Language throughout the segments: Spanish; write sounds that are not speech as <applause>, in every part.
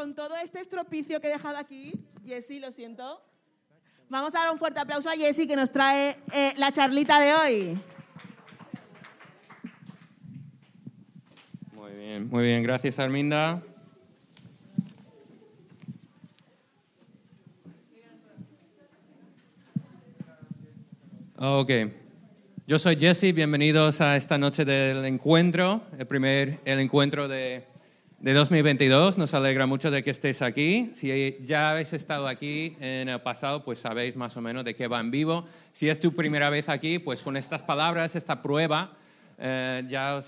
con todo este estropicio que he dejado aquí, Jessy, lo siento, vamos a dar un fuerte aplauso a Jessy que nos trae eh, la charlita de hoy. Muy bien, muy bien. Gracias, Arminda. Ok. Yo soy Jesse, bienvenidos a esta noche del encuentro, el primer el encuentro de, de 2022. Nos alegra mucho de que estéis aquí. Si ya habéis estado aquí en el pasado, pues sabéis más o menos de qué va en vivo. Si es tu primera vez aquí, pues con estas palabras, esta prueba, eh, ya,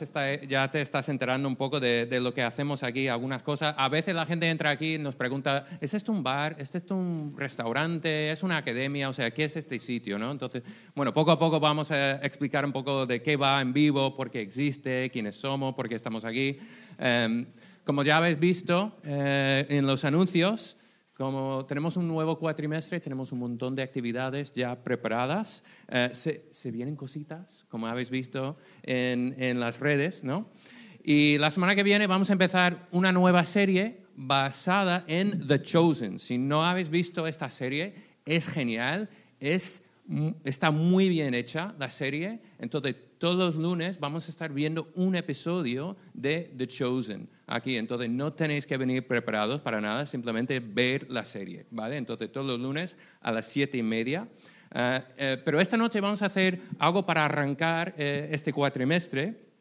ya te estás enterando un poco de, de lo que hacemos aquí, algunas cosas. A veces la gente entra aquí y nos pregunta, ¿es esto un bar? ¿Es esto un restaurante? ¿Es una academia? O sea, ¿qué es este sitio? ¿no? Entonces, bueno, poco a poco vamos a explicar un poco de qué va en vivo, por qué existe, quiénes somos, por qué estamos aquí. Em, como ya habéis visto eh, en los anuncios, como tenemos un nuevo cuatrimestre, tenemos un montón de actividades ya preparadas. Eh, se, se vienen cositas, como habéis visto en, en las redes, ¿no? Y la semana que viene vamos a empezar una nueva serie basada en The Chosen. Si no habéis visto esta serie, es genial, es, está muy bien hecha la serie. Entonces, todos los lunes vamos a estar viendo un episodio de The Chosen aquí. Entonces, no tenéis que venir preparados para nada, simplemente ver la serie, ¿vale? Entonces, todos los lunes a las siete y media. Ah, eh, pero esta noche vamos a hacer algo para arrancar eh, este cuatrimestre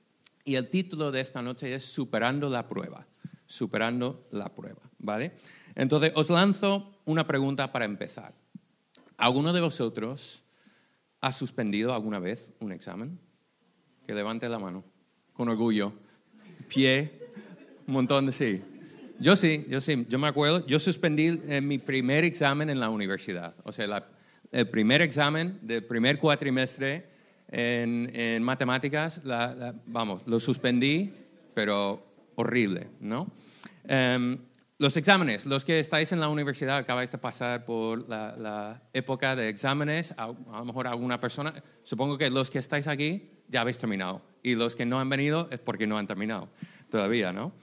y el título de esta noche es Superando la prueba. Superando la prueba, ¿vale? Entonces, os lanzo una pregunta para empezar. ¿Alguno de vosotros ha suspendido alguna vez un examen? Que levante la mano, con orgullo. Pie, un montón de sí. Yo sí, yo sí, yo me acuerdo. Yo suspendí eh, mi primer examen en la universidad. O sea, la- el primer examen del primer cuatrimestre en, en matemáticas, vamos, lo suspendí, pero horrible, ¿no? Em, los exámenes, los que estáis en la universidad, acabáis de pasar por la, época de exámenes, a, lo mejor alguna persona, supongo que los que estáis aquí ya habéis terminado y los que no han venido es porque no han terminado todavía, ¿no?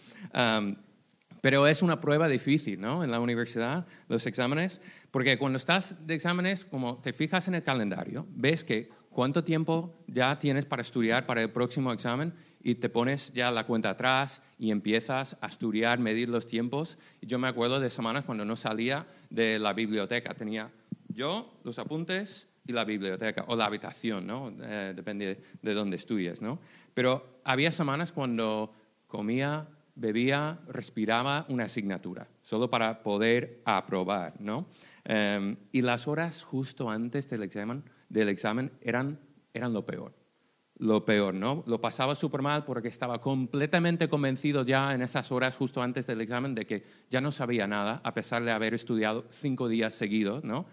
Pero es una prueba difícil, ¿no? En la universidad, los exámenes, porque cuando estás de exámenes, como te fijas en el calendario, ves que cuánto tiempo ya tienes para estudiar para el próximo examen y te pones ya la cuenta atrás y empiezas a estudiar, medir los tiempos. Yo me acuerdo de semanas cuando no salía de la biblioteca. Tenía yo los apuntes y la biblioteca, o la habitación, ¿no? Eh, depende de dónde estudies, ¿no? Pero había semanas cuando comía, bebía, respiraba una asignatura, solo para poder aprobar, ¿no? Eh, y las horas justo antes del examen, del examen eran, eran lo peor lo peor, ¿no? Lo pasaba súper mal porque estaba completamente convencido ya en esas horas justo antes del examen de que ya no sabía nada, a pesar de haber estudiado cinco días seguidos, ¿no?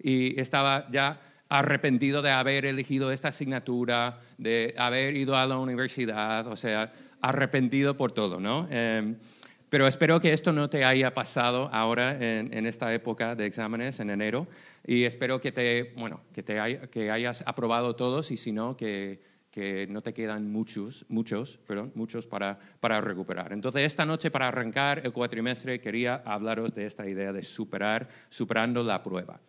Y estaba ya arrepentido de haber elegido esta asignatura, de haber ido a la universidad, o sea, arrepentido por todo, ¿no? Eh, pero espero que esto no te haya pasado ahora en, esta época de exámenes en enero y espero que te, bueno, que te que hayas aprobado todos y si no, que, que no te quedan muchos, muchos, perdón, muchos para, para recuperar. Entonces, esta noche para arrancar el cuatrimestre quería hablaros de esta idea de superar, superando la prueba.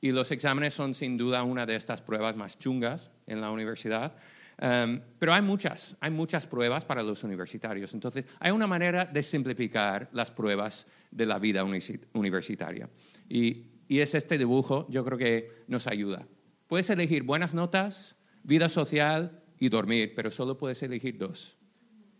Y los exámenes son sin duda una de estas pruebas más chungas en la universidad. Um, pero hay muchas, hay muchas pruebas para los universitarios. Entonces, hay una manera de simplificar las pruebas de la vida universi- universitaria. Y, y es este dibujo, yo creo que nos ayuda. Puedes elegir buenas notas, vida social y dormir, pero solo puedes elegir dos,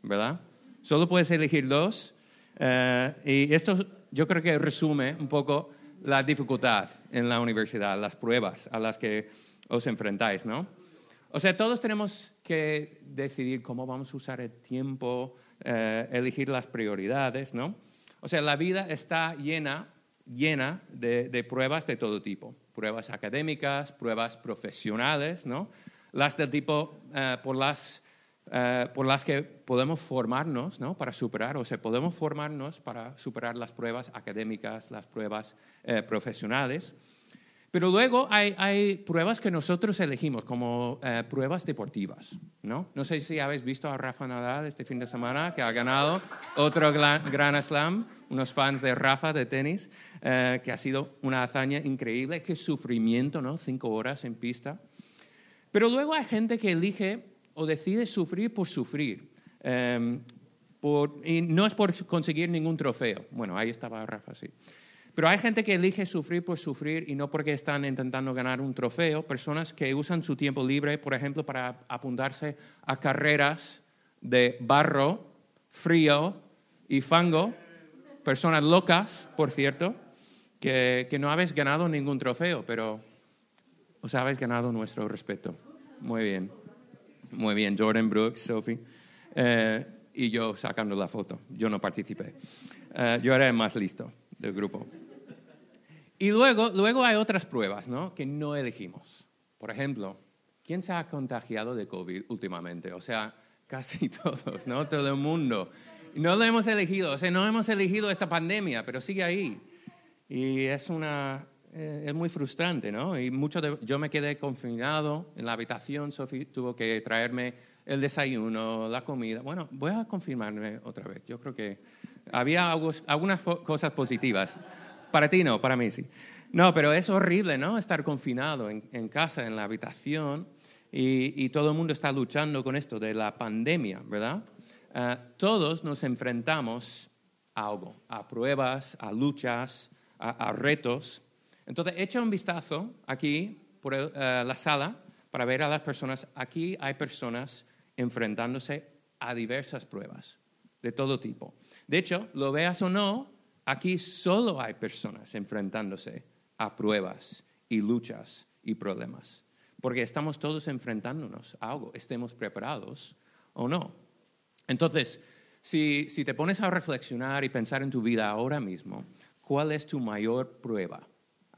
¿verdad? Solo puedes elegir dos. eh, y esto yo creo que resume un poco la dificultad en la universidad, las pruebas a las que os enfrentáis, ¿no? O sea, todos tenemos que decidir cómo vamos a usar el tiempo, eh, elegir las prioridades, ¿no? O sea, la vida está llena, llena de, de pruebas de todo tipo. Pruebas académicas, pruebas profesionales, ¿no? Las del tipo, eh, por las eh, por las que podemos formarnos ¿no? para superar, o sea, podemos formarnos para superar las pruebas académicas, las pruebas eh, profesionales. Pero luego hay, hay, pruebas que nosotros elegimos como pruebas deportivas. ¿no? no sé si habéis visto a Rafa Nadal este fin de semana, que ha ganado otro Gran Slam, unos fans de Rafa de tenis, que ha sido una hazaña increíble. Qué sufrimiento, ¿no? Cinco horas en pista. Pero luego hay gente que elige o decide sufrir por sufrir. Eh, por, y no es por conseguir ningún trofeo. Bueno, ahí estaba Rafa, sí. Pero hay gente que elige sufrir por sufrir y no porque están intentando ganar un trofeo. Personas que usan su tiempo libre, por ejemplo, para apuntarse a carreras de barro, frío y fango. Personas locas, por cierto, que, que no habéis ganado ningún trofeo, pero os habéis ganado nuestro respeto. Muy bien. Muy bien, Jordan Brooks, Sophie. Eh, y yo sacando la foto. Yo no participé. Eh, yo era el más listo del grupo. Y luego, luego hay otras pruebas ¿no? que no elegimos. Por ejemplo, ¿quién se ha contagiado de COVID últimamente? O sea, casi <laughs> todos, ¿no? Todo el mundo. No lo hemos elegido, o sea, no hemos elegido esta pandemia, pero sigue ahí. Y es una, eh, es muy frustrante, ¿no? Y mucho de, yo me quedé confinado en la habitación, Sophie tuvo que traerme el desayuno, la comida. Bueno, voy a confirmarme otra vez. Yo creo que había algunas cosas positivas. Para ti no, para mí sí. No, pero es horrible, ¿no? Estar confinado en, casa, en la habitación, y, todo el mundo está luchando con esto de la pandemia, ¿verdad? Ah, todos nos enfrentamos a algo, a pruebas, a luchas, a, retos. Entonces, echa un vistazo aquí por eh, la sala para ver a las personas. Aquí hay personas enfrentándose a diversas pruebas de todo tipo. De hecho, lo veas o no, aquí solo hay personas enfrentándose a pruebas y luchas y problemas, porque estamos todos enfrentándonos a algo, estemos preparados o no. Entonces, si, si te pones a reflexionar y pensar en tu vida ahora mismo, ¿cuál es tu mayor prueba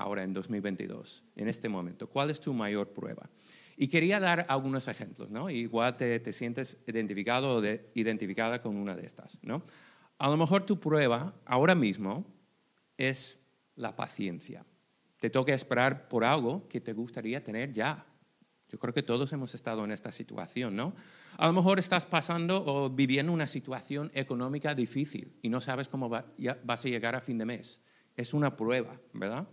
ahora en 2022, en este momento? ¿Cuál es tu mayor prueba? Y quería dar algunos ejemplos, ¿no? Igual te, te sientes identificado o identificada con una de estas, ¿no? A lo mejor tu prueba ahora mismo es la paciencia. Te toca esperar por algo que te gustaría tener ya. Yo creo que todos hemos estado en esta situación, ¿no? A lo mejor estás pasando o viviendo una situación económica difícil y no sabes cómo vas a llegar a fin de mes. Es una prueba, ¿verdad?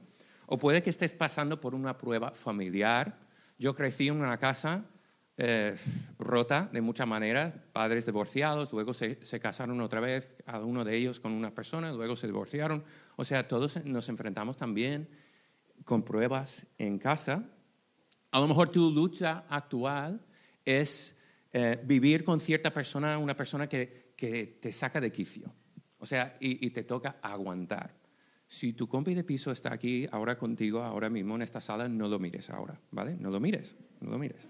O puede que estés pasando por una prueba familiar. Yo crecí en una casa eh, rota de muchas maneras, padres divorciados, luego se, casaron otra vez, a uno de ellos con una persona, luego se divorciaron. O sea, todos nos enfrentamos también con pruebas en casa. A lo mejor tu lucha actual es eh, vivir con cierta persona, una persona que, te saca de quicio. O sea, y te toca aguantar. Si tu compi de piso está aquí ahora contigo, ahora mismo en esta sala, no lo mires ahora, ¿vale? No lo mires, no lo mires.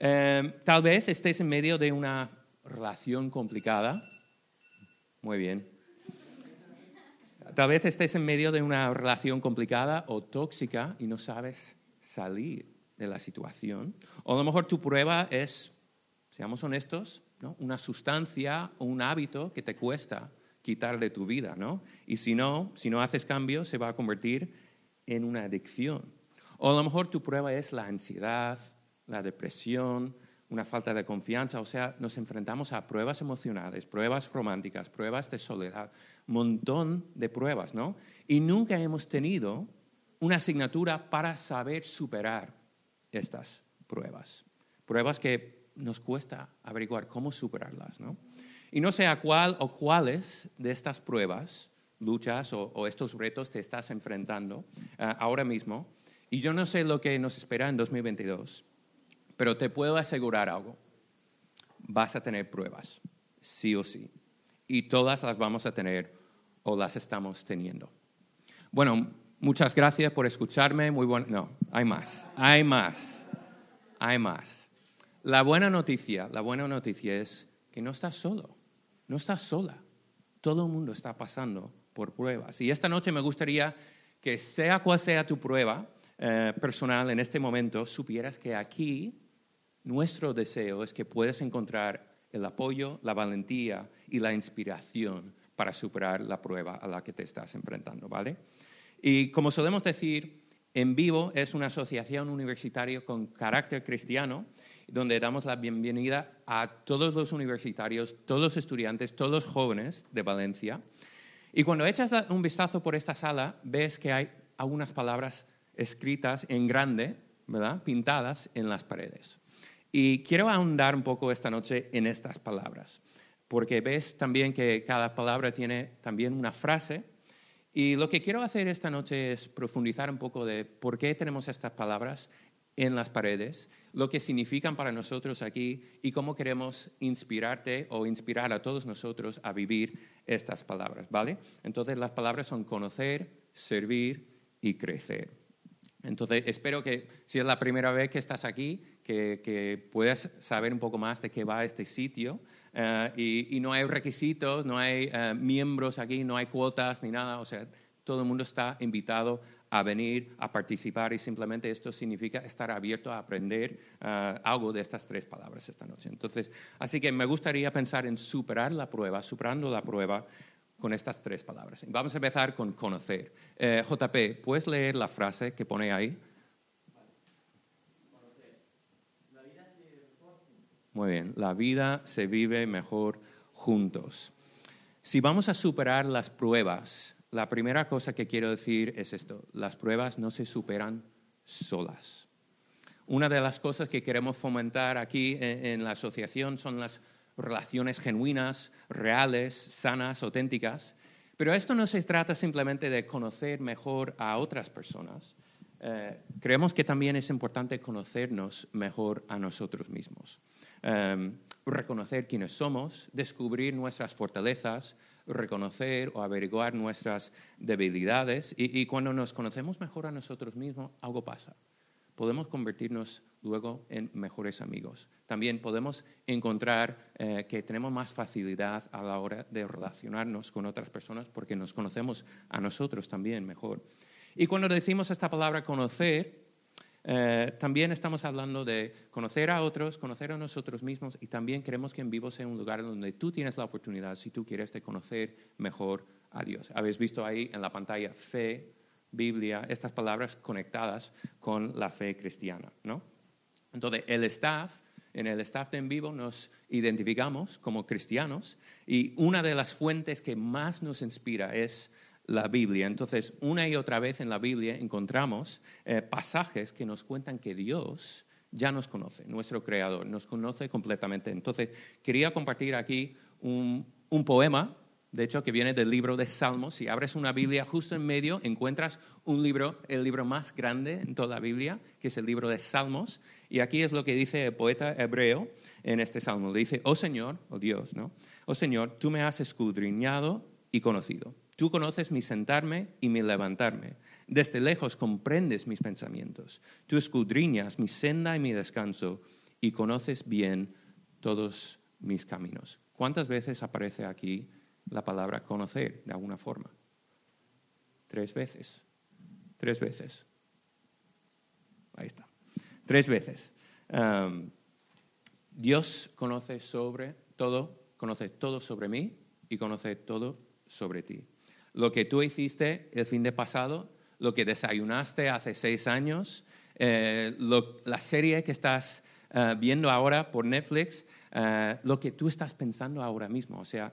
Em, tal vez estés en medio de una relación complicada. Muy bien. Tal vez estés en medio de una relación complicada o tóxica y no sabes salir de la situación. O a lo mejor tu prueba es, seamos honestos, una sustancia o un hábito que te cuesta quitar de tu vida. ¿no? Y si no, si no haces cambios, se va a convertir en una adicción. O a lo mejor tu prueba es la ansiedad, la depresión, una falta de confianza, o sea, nos enfrentamos a pruebas emocionales, pruebas románticas, pruebas de soledad, montón de pruebas, ¿no? Y nunca hemos tenido una asignatura para saber superar estas pruebas. Pruebas que nos cuesta averiguar cómo superarlas, ¿no? Y no sé a cuál o cuáles de estas pruebas, luchas o, estos retos te estás enfrentando eh, ahora mismo. Y yo no sé lo que nos espera en 2022 pero te puedo asegurar algo. Vas a tener pruebas, sí o sí. Y todas las vamos a tener o las estamos teniendo. Bueno, muchas gracias por escucharme. Muy bueno. No, hay más. Hay más. Hay más. La buena noticia, la buena noticia es que no estás solo. No estás sola. Todo el mundo está pasando por pruebas. Y esta noche me gustaría que sea cual sea tu prueba eh, personal en este momento, supieras que aquí nuestro deseo es que puedas encontrar el apoyo, la valentía y la inspiración para superar la prueba a la que te estás enfrentando, ¿vale? Y como solemos decir, En Vivo es una asociación universitaria con carácter cristiano, donde damos la bienvenida a todos los universitarios, todos los estudiantes, todos los jóvenes de Valencia. Y cuando echas un vistazo por esta sala, ves que hay algunas palabras escritas en grande, ¿verdad? Pintadas en las paredes. Y quiero ahondar un poco esta noche en estas palabras, porque ves también que cada palabra tiene también una frase. Y lo que quiero hacer esta noche es profundizar un poco de por qué tenemos estas palabras en las paredes, lo que significan para nosotros aquí y cómo queremos inspirarte o inspirar a todos nosotros a vivir estas palabras, ¿vale? Entonces las palabras son conocer, servir y crecer. Entonces espero que si es la primera vez que estás aquí, que, puedas saber un poco más de qué va este sitio. Eh, y, no hay requisitos, no hay eh, miembros aquí, no hay cuotas ni nada. O sea, todo el mundo está invitado a venir, a participar y simplemente esto significa estar abierto a aprender eh, algo de estas tres palabras esta noche. Entonces, así que me gustaría pensar en superar la prueba, superando la prueba con estas tres palabras. Vamos a empezar con conocer. JP, ¿puedes leer la frase que pone ahí? Muy bien, la vida se vive mejor juntos. Si vamos a superar las pruebas, la primera cosa que quiero decir es esto, las pruebas no se superan solas. Una de las cosas que queremos fomentar aquí en, la asociación son las relaciones genuinas, reales, sanas, auténticas. Pero esto no se trata simplemente de conocer mejor a otras personas. Eh, creemos que también es importante conocernos mejor a nosotros mismos. Em, reconocer quiénes somos, descubrir nuestras fortalezas, reconocer o averiguar nuestras debilidades. Y, cuando nos conocemos mejor a nosotros mismos, algo pasa. Podemos convertirnos luego en mejores amigos. También podemos encontrar eh, que tenemos más facilidad a la hora de relacionarnos con otras personas porque nos conocemos a nosotros también mejor. Y cuando decimos esta palabra conocer, eh, también estamos hablando de conocer a otros, conocer a nosotros mismos y también queremos que en vivo sea un lugar donde tú tienes la oportunidad, si tú quieres, de conocer mejor a Dios. Habéis visto ahí en la pantalla fe, Biblia, estas palabras conectadas con la fe cristiana. ¿no? Entonces, el staff, en el staff de en vivo nos identificamos como cristianos y una de las fuentes que más nos inspira es la Biblia. Entonces, una y otra vez en la Biblia encontramos eh, pasajes que nos cuentan que Dios ya nos conoce, nuestro Creador, nos conoce completamente. Entonces, quería compartir aquí un, poema, de hecho, que viene del libro de Salmos. Si abres una Biblia justo en medio, encuentras un libro, el libro más grande en toda la Biblia, que es el libro de Salmos. Y aquí es lo que dice el poeta hebreo en este salmo. Le dice, oh Señor, oh Dios, ¿no? Oh Señor, tú me has escudriñado y conocido. Tú conoces mi sentarme y mi levantarme. Desde lejos comprendes mis pensamientos. Tú escudriñas mi senda y mi descanso y conoces bien todos mis caminos. ¿Cuántas veces aparece aquí la palabra conocer de alguna forma? Tres veces. Tres veces. Ahí está. Tres veces. Dios conoce sobre todo, conoce todo sobre mí y conoce todo sobre ti lo que tú hiciste el fin de pasado, lo que desayunaste hace seis años, eh, la serie que estás eh, viendo ahora por Netflix, eh, lo que tú estás pensando ahora mismo. O sea,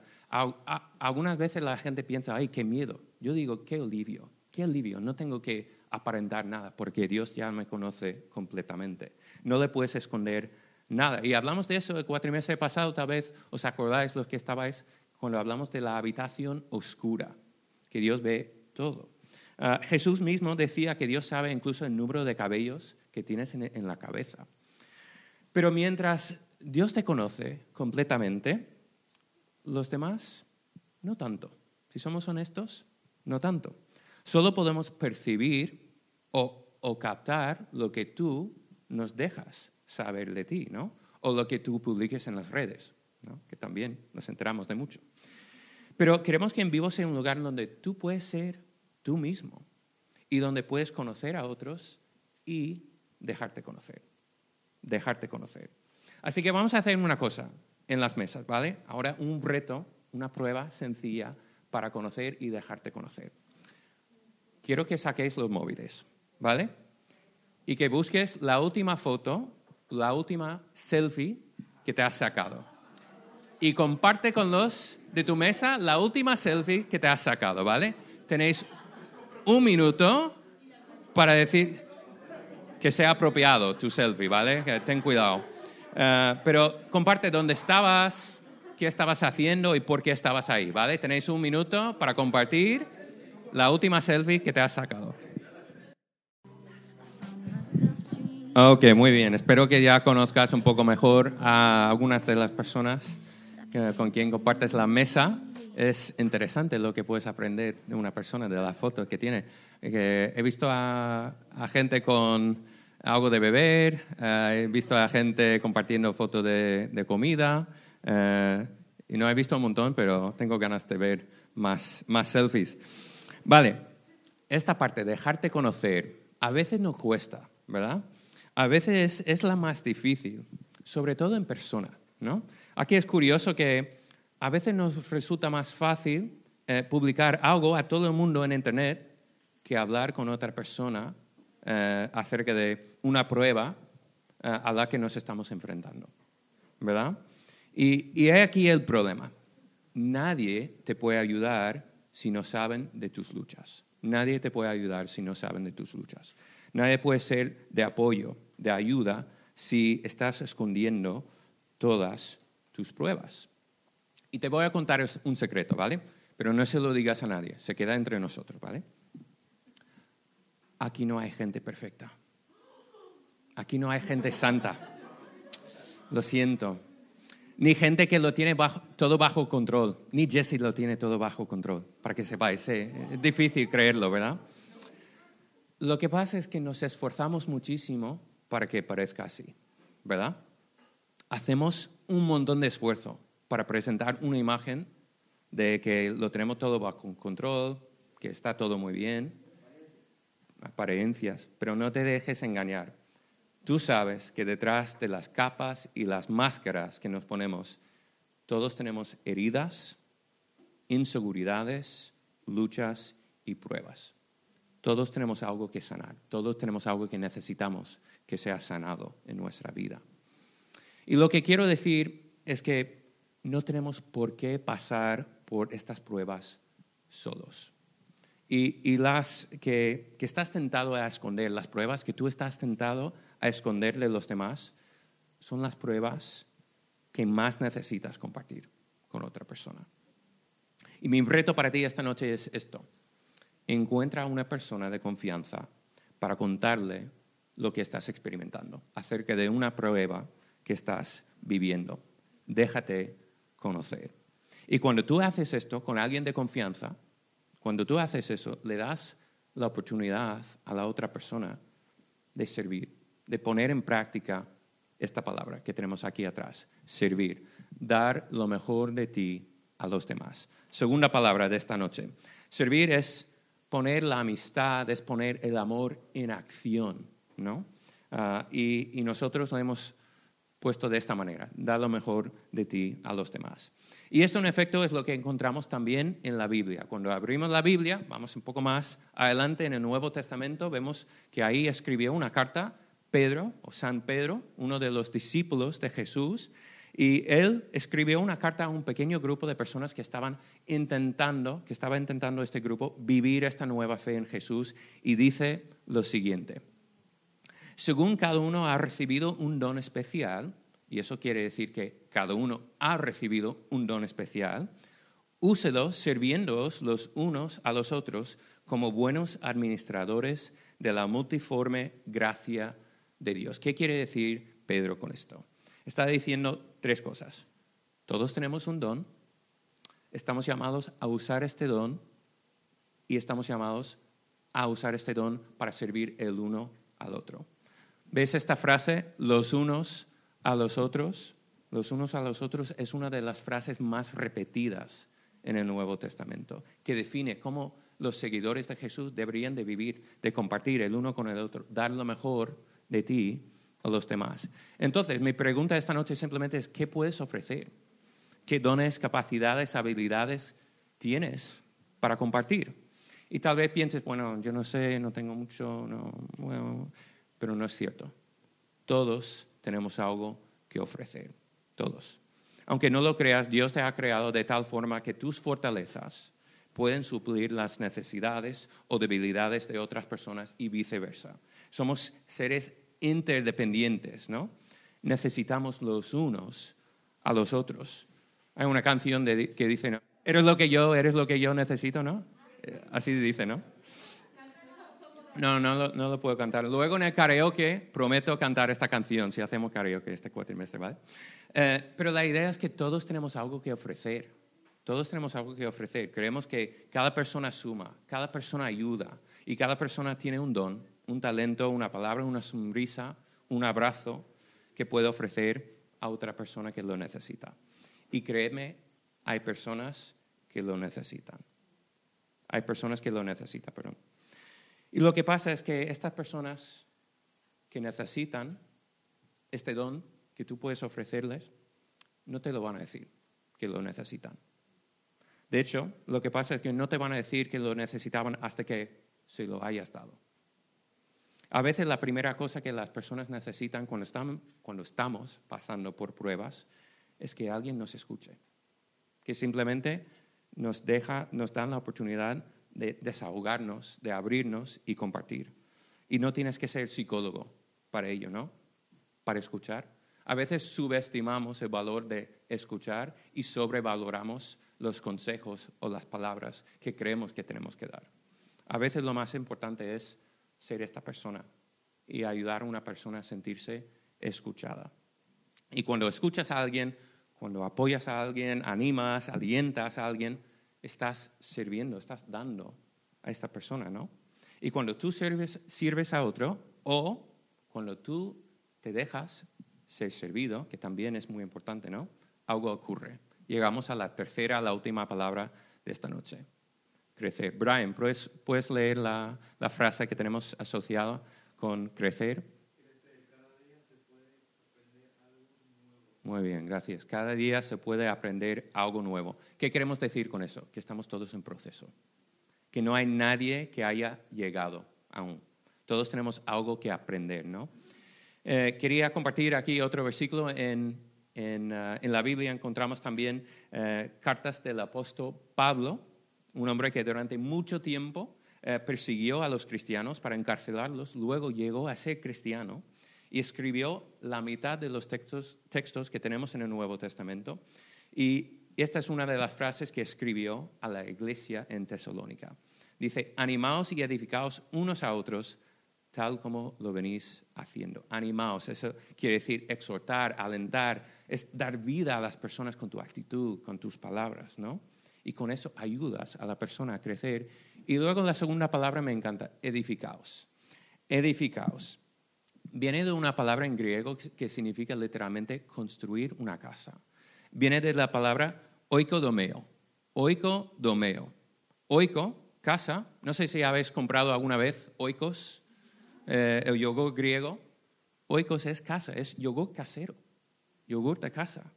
algunas veces la gente piensa, ay, qué miedo. Yo digo, qué alivio, qué alivio. No tengo que aparentar nada porque Dios ya me conoce completamente. No le puedes esconder nada. Y hablamos de eso el cuatrimestre pasado, tal vez os acordáis los que estabais cuando hablamos de la habitación oscura que Dios ve todo. Ah, Jesús mismo decía que Dios sabe incluso el número de cabellos que tienes en, la cabeza. Pero mientras Dios te conoce completamente, los demás no tanto. Si somos honestos, no tanto. Solo podemos percibir o, captar lo que tú nos dejas saber de ti, ¿no? O lo que tú publiques en las redes, que también nos enteramos de mucho. Pero queremos que en vivo sea un lugar donde tú puedes ser tú mismo y donde puedes conocer a otros y dejarte conocer. Dejarte conocer. Así que vamos a hacer una cosa en las mesas, ¿vale? Ahora un reto, una prueba sencilla para conocer y dejarte conocer. Quiero que saquéis los móviles, ¿vale? Y que busques la última foto, la última selfie que te has sacado. Y comparte con los de tu mesa la última selfie que te has sacado, ¿vale? Tenéis un minuto para decir que sea apropiado tu selfie, ¿vale? Ten cuidado. Eh, pero comparte dónde estabas, qué estabas haciendo y por qué estabas ahí, ¿vale? Tenéis un minuto para compartir la última selfie que te has sacado. Ok, muy bien. Espero que ya conozcas un poco mejor a algunas de las personas con quien compartes la mesa. Es interesante lo que puedes aprender de una persona, de la foto que tiene. He visto a, gente con algo de beber, eh, he visto a gente compartiendo fotos de, de comida, eh, y no he visto un montón, pero tengo ganas de ver más, más selfies. Vale, esta parte, dejarte conocer, a veces nos cuesta, ¿verdad? A veces es la más difícil, sobre todo en persona, ¿no? Aquí es curioso que a veces nos resulta más fácil eh, publicar algo a todo el mundo en Internet que hablar con otra persona eh, acerca de una prueba eh, a la que nos estamos enfrentando, ¿verdad? Y, y he aquí el problema. Nadie te puede ayudar si no saben de tus luchas. Nadie te puede ayudar si no saben de tus luchas. Nadie puede ser de apoyo, de ayuda, si estás escondiendo todas tus pruebas. Y te voy a contar un secreto, ¿vale? Pero no se lo digas a nadie, se queda entre nosotros, ¿vale? Aquí no hay gente perfecta. Aquí no hay gente santa. Lo siento. Ni gente que lo tiene todo bajo control. Ni Jesse lo tiene todo bajo control, para que sepáis. eh, Es difícil creerlo, ¿verdad? Lo que pasa es que nos esforzamos muchísimo para que parezca así, ¿verdad? Hacemos un montón de esfuerzo para presentar una imagen de que lo tenemos todo bajo control, que está todo muy bien, apariencias, pero no te dejes engañar. Tú sabes que detrás de las capas y las máscaras que nos ponemos, todos tenemos heridas, inseguridades, luchas y pruebas. Todos tenemos algo que sanar, todos tenemos algo que necesitamos que sea sanado en nuestra vida. Y lo que quiero decir es que no tenemos por qué pasar por estas pruebas solos. Y, y las que, que estás tentado a esconder, las pruebas que tú estás tentado a esconderle a los demás, son las pruebas que más necesitas compartir con otra persona. Y mi reto para ti esta noche es esto. Encuentra a una persona de confianza para contarle lo que estás experimentando acerca de una prueba que estás viviendo. Déjate conocer. Y cuando tú haces esto con alguien de confianza, cuando tú haces eso, le das la oportunidad a la otra persona de servir, de poner en práctica esta palabra que tenemos aquí atrás, servir, dar lo mejor de ti a los demás. Segunda palabra de esta noche. Servir es poner la amistad, es poner el amor en acción, ¿no? Ah, y, y nosotros lo hemos puesto de esta manera, dar lo mejor de ti a los demás. Y esto en efecto es lo que encontramos también en la Biblia. Cuando abrimos la Biblia, vamos un poco más adelante en el Nuevo Testamento, vemos que ahí escribió una carta Pedro o San Pedro, uno de los discípulos de Jesús, y él escribió una carta a un pequeño grupo de personas que estaban intentando, que estaba intentando este grupo vivir esta nueva fe en Jesús y dice lo siguiente: según cada uno ha recibido un don especial, y eso quiere decir que cada uno ha recibido un don especial, úselo sirviéndoos los unos a los otros como buenos administradores de la multiforme gracia de Dios. ¿Qué quiere decir Pedro con esto? Está diciendo tres cosas. Todos tenemos un don, estamos llamados a usar este don y estamos llamados a usar este don para servir el uno al otro. ¿Ves esta frase? Los unos a los otros. Los unos a los otros es una de las frases más repetidas en el Nuevo Testamento, que define cómo los seguidores de Jesús deberían de vivir, de compartir el uno con el otro, dar lo mejor de ti a los demás. Entonces, mi pregunta esta noche simplemente es, ¿qué puedes ofrecer? ¿Qué dones, capacidades, habilidades tienes para compartir? Y tal vez pienses, bueno, yo no sé, no tengo mucho, no, pero no es cierto. Todos tenemos algo que ofrecer, todos. Aunque no lo creas, Dios te ha creado de tal forma que tus fortalezas pueden suplir las necesidades o debilidades de otras personas y viceversa. Somos seres interdependientes, ¿no? Necesitamos los unos a los otros. Hay una canción que dice, eres lo que yo, eres lo que yo necesito, ¿no? Eh, así dice, ¿no? No, no, no lo puedo cantar. Luego en el karaoke prometo cantar esta canción, si hacemos karaoke este cuatrimestre, ¿vale? Eh, pero la idea es que todos tenemos algo que ofrecer. Todos tenemos algo que ofrecer. Creemos que cada persona suma, cada persona ayuda y cada persona tiene un don, un talento, una palabra, una sonrisa, un abrazo que puede ofrecer a otra persona que lo necesita. Y créeme, hay personas que lo necesitan. Hay personas que lo necesitan, perdón. Y lo que pasa es que estas personas que necesitan este don que tú puedes ofrecerles, no te lo van a decir que lo necesitan. De hecho, lo que pasa es que no te van a decir que lo necesitaban hasta que se lo hayas dado. A veces la primera cosa que las personas necesitan cuando, están, cuando estamos pasando por pruebas es que alguien nos escuche, que simplemente nos, deja, nos dan la oportunidad de desahogarnos, de abrirnos y compartir. Y no tienes que ser psicólogo para ello, ¿no? Para escuchar. A veces subestimamos el valor de escuchar y sobrevaloramos los consejos o las palabras que creemos que tenemos que dar. A veces lo más importante es ser esta persona y ayudar a una persona a sentirse escuchada. Y cuando escuchas a alguien, cuando apoyas a alguien, animas, alientas a alguien, estás sirviendo, estás dando a esta persona, ¿no? Y cuando tú sirves, sirves a otro o cuando tú te dejas ser servido, que también es muy importante, ¿no? Algo ocurre. Llegamos a la tercera, la última palabra de esta noche. Crecer. Brian, ¿puedes, puedes leer la, la frase que tenemos asociada con crecer? Muy bien, gracias. Cada día se puede aprender algo nuevo. ¿Qué queremos decir con eso? Que estamos todos en proceso. Que no hay nadie que haya llegado aún. Todos tenemos algo que aprender, ¿no? Eh, quería compartir aquí otro versículo. En, en, uh, en la Biblia encontramos también uh, cartas del apóstol Pablo, un hombre que durante mucho tiempo uh, persiguió a los cristianos para encarcelarlos, luego llegó a ser cristiano y escribió la mitad de los textos, textos que tenemos en el Nuevo Testamento. Y esta es una de las frases que escribió a la iglesia en Tesalónica. Dice, animaos y edificaos unos a otros tal como lo venís haciendo. Animaos, eso quiere decir exhortar, alentar, es dar vida a las personas con tu actitud, con tus palabras, ¿no? Y con eso ayudas a la persona a crecer. Y luego la segunda palabra me encanta, edificaos. Edificaos viene de una palabra en griego que significa literalmente construir una casa. Viene de la palabra oikodomeo. Oikodomeo. Oiko, casa. No sé si habéis comprado alguna vez oikos, eh, el yogur griego. Oikos es casa, es yogur casero, yogur de casa.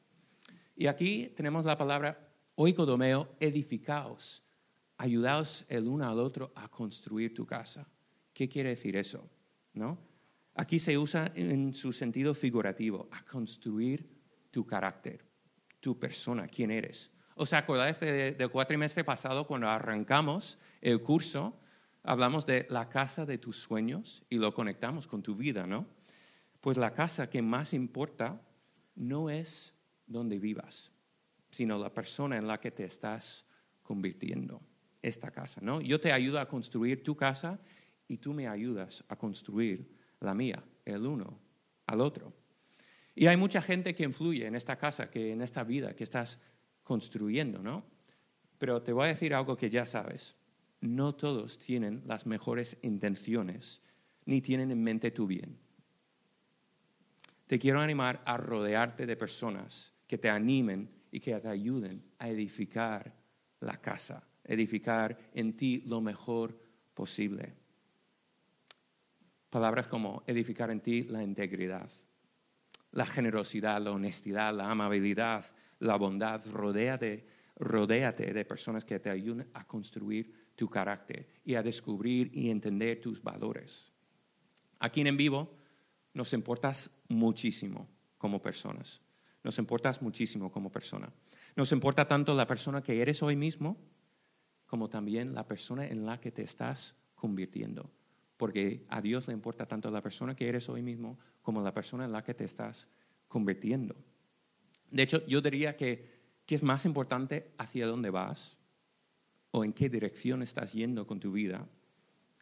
Y aquí tenemos la palabra oikodomeo, edificaos. Ayudaos el uno al otro a construir tu casa. ¿Qué quiere decir eso? ¿No? Aquí se usa en su sentido figurativo, a construir tu carácter, tu persona, quién eres. ¿Os acordáis del cuatrimestre pasado cuando arrancamos el curso? Hablamos de la casa de tus sueños y lo conectamos con tu vida, ¿no? Pues la casa que más importa no es donde vivas, sino la persona en la que te estás convirtiendo, esta casa, ¿no? Yo te ayudo a construir tu casa y tú me ayudas a construir la mía, el uno al otro. Y hay mucha gente que influye en esta casa, que en esta vida que estás construyendo, ¿no? Pero te voy a decir algo que ya sabes. No todos tienen las mejores intenciones, ni tienen en mente tu bien. Te quiero animar a rodearte de personas que te animen y que te ayuden a edificar la casa, edificar en ti lo mejor posible. Palabras como edificar en ti la integridad, la generosidad, la honestidad, la amabilidad, la bondad. Rodéate, rodéate de personas que te ayuden a construir tu carácter y a descubrir y entender tus valores. Aquí en vivo nos importas muchísimo como personas. Nos importas muchísimo como persona. Nos importa tanto la persona que eres hoy mismo como también la persona en la que te estás convirtiendo. Porque a Dios le importa tanto la persona que eres hoy mismo como la persona en la que te estás convirtiendo. De hecho, yo diría que, que es más importante hacia dónde vas o en qué dirección estás yendo con tu vida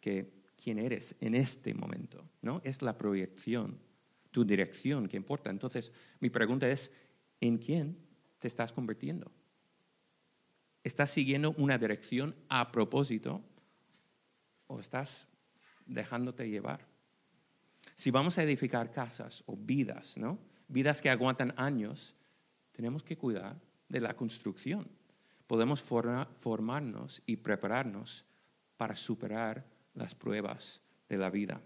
que quién eres en este momento. ¿no? Es la proyección, tu dirección que importa. Entonces, mi pregunta es, ¿en quién te estás convirtiendo? ¿Estás siguiendo una dirección a propósito o estás dejándote llevar? Si vamos a edificar casas o vidas, ¿no? Vidas que aguantan años, tenemos que cuidar de la construcción. Podemos formarnos y prepararnos para superar las pruebas de la vida.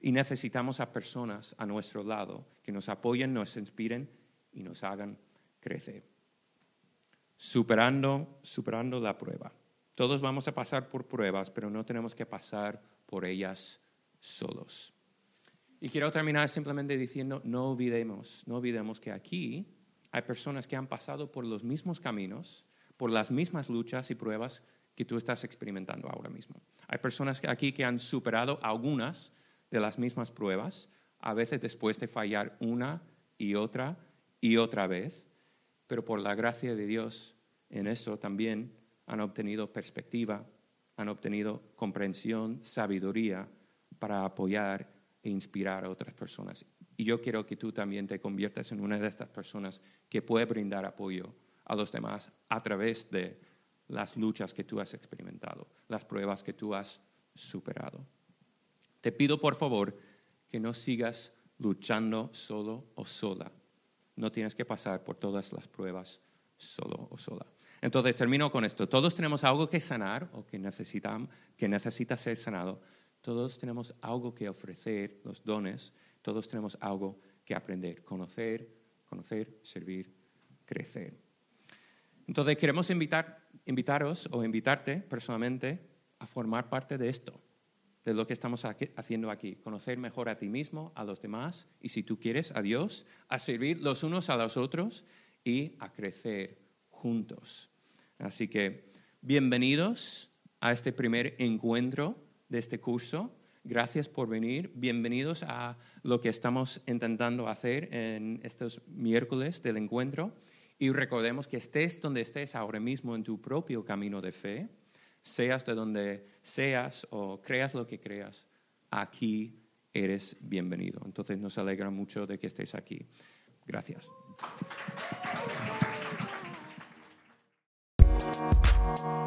Y necesitamos a personas a nuestro lado que nos apoyen, nos inspiren y nos hagan crecer superando, superando la prueba. Todos vamos a pasar por pruebas, pero no tenemos que pasar por ellas solos. Y quiero terminar simplemente diciendo, no olvidemos, no olvidemos que aquí hay personas que han pasado por los mismos caminos, por las mismas luchas y pruebas que tú estás experimentando ahora mismo. Hay personas aquí que han superado algunas de las mismas pruebas, a veces después de fallar una y otra y otra vez, pero por la gracia de Dios en eso también han obtenido perspectiva, han obtenido comprensión, sabiduría para apoyar e inspirar a otras personas. Y yo quiero que tú también te conviertas en una de estas personas que puede brindar apoyo a los demás a través de las luchas que tú has experimentado, las pruebas que tú has superado. Te pido por favor que no sigas luchando solo o sola no tienes que pasar por todas las pruebas solo o sola. Entonces, termino con esto. Todos tenemos algo que sanar o que, necesitan, que necesita ser sanado. Todos tenemos algo que ofrecer, los dones. Todos tenemos algo que aprender, conocer, conocer, servir, crecer. Entonces, queremos invitar, invitaros o invitarte personalmente a formar parte de esto de lo que estamos haciendo aquí, conocer mejor a ti mismo, a los demás y si tú quieres, a Dios, a servir los unos a los otros y a crecer juntos. Así que bienvenidos a este primer encuentro de este curso. Gracias por venir. Bienvenidos a lo que estamos intentando hacer en estos miércoles del encuentro. Y recordemos que estés donde estés ahora mismo en tu propio camino de fe seas de donde seas o creas lo que creas, aquí eres bienvenido. Entonces nos alegra mucho de que estés aquí. Gracias. Thank you.